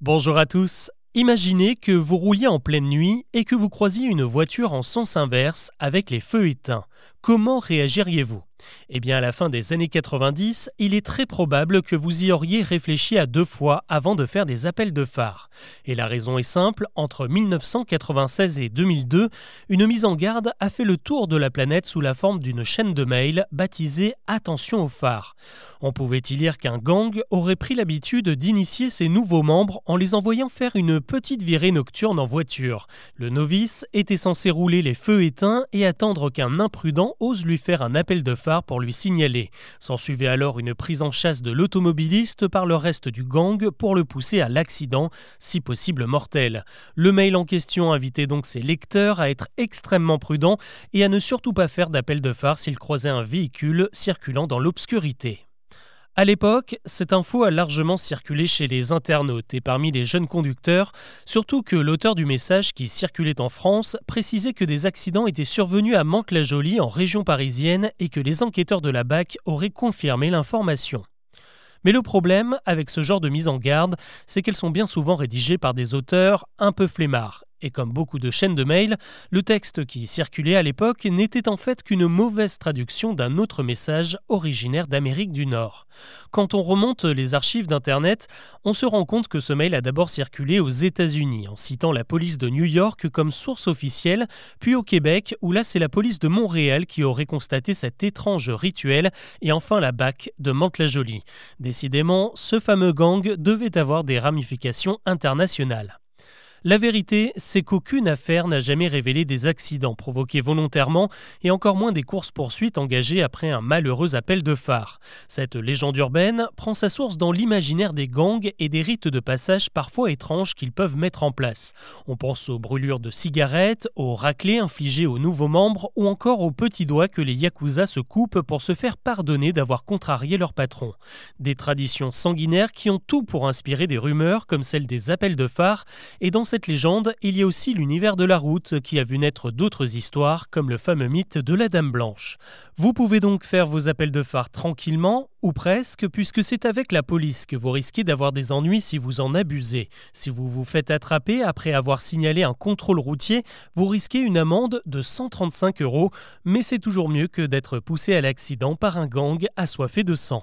Bonjour à tous. Imaginez que vous rouliez en pleine nuit et que vous croisiez une voiture en sens inverse avec les feux éteints. Comment réagiriez-vous? Eh bien, à la fin des années 90, il est très probable que vous y auriez réfléchi à deux fois avant de faire des appels de phare. Et la raison est simple, entre 1996 et 2002, une mise en garde a fait le tour de la planète sous la forme d'une chaîne de mails baptisée Attention aux phares. On pouvait y lire qu'un gang aurait pris l'habitude d'initier ses nouveaux membres en les envoyant faire une petite virée nocturne en voiture? Le novice était censé rouler les feux éteints et attendre qu'un imprudent ose lui faire un appel de phare pour lui signaler. S'ensuivait alors une prise en chasse de l'automobiliste par le reste du gang pour le pousser à l'accident, si possible mortel. Le mail en question invitait donc ses lecteurs à être extrêmement prudents et à ne surtout pas faire d'appel de phare s'ils croisaient un véhicule circulant dans l'obscurité. À l'époque, cette info a largement circulé chez les internautes et parmi les jeunes conducteurs, surtout que l'auteur du message qui circulait en France précisait que des accidents étaient survenus à Mantes-la-Jolie en région parisienne et que les enquêteurs de la BAC auraient confirmé l'information. Mais le problème avec ce genre de mise en garde, c'est qu'elles sont bien souvent rédigées par des auteurs un peu flemmards et comme beaucoup de chaînes de mails, le texte qui circulait à l'époque n'était en fait qu'une mauvaise traduction d'un autre message originaire d'Amérique du Nord. Quand on remonte les archives d'Internet, on se rend compte que ce mail a d'abord circulé aux États-Unis en citant la police de New York comme source officielle, puis au Québec où là c'est la police de Montréal qui aurait constaté cet étrange rituel, et enfin la BAC de Mantes-la-Jolie. Décidément, ce fameux gang devait avoir des ramifications internationales. La vérité, c'est qu'aucune affaire n'a jamais révélé des accidents provoqués volontairement et encore moins des courses-poursuites engagées après un malheureux appel de phare. Cette légende urbaine prend sa source dans l'imaginaire des gangs et des rites de passage parfois étranges qu'ils peuvent mettre en place. On pense aux brûlures de cigarettes, aux raclés infligés aux nouveaux membres ou encore aux petits doigts que les yakuza se coupent pour se faire pardonner d'avoir contrarié leur patron. Des traditions sanguinaires qui ont tout pour inspirer des rumeurs comme celle des appels de phare et dans cette légende, il y a aussi l'univers de la route qui a vu naître d'autres histoires, comme le fameux mythe de la Dame Blanche. Vous pouvez donc faire vos appels de phare tranquillement, ou presque, puisque c'est avec la police que vous risquez d'avoir des ennuis si vous en abusez. Si vous vous faites attraper après avoir signalé un contrôle routier, vous risquez une amende de 135 euros, mais c'est toujours mieux que d'être poussé à l'accident par un gang assoiffé de sang.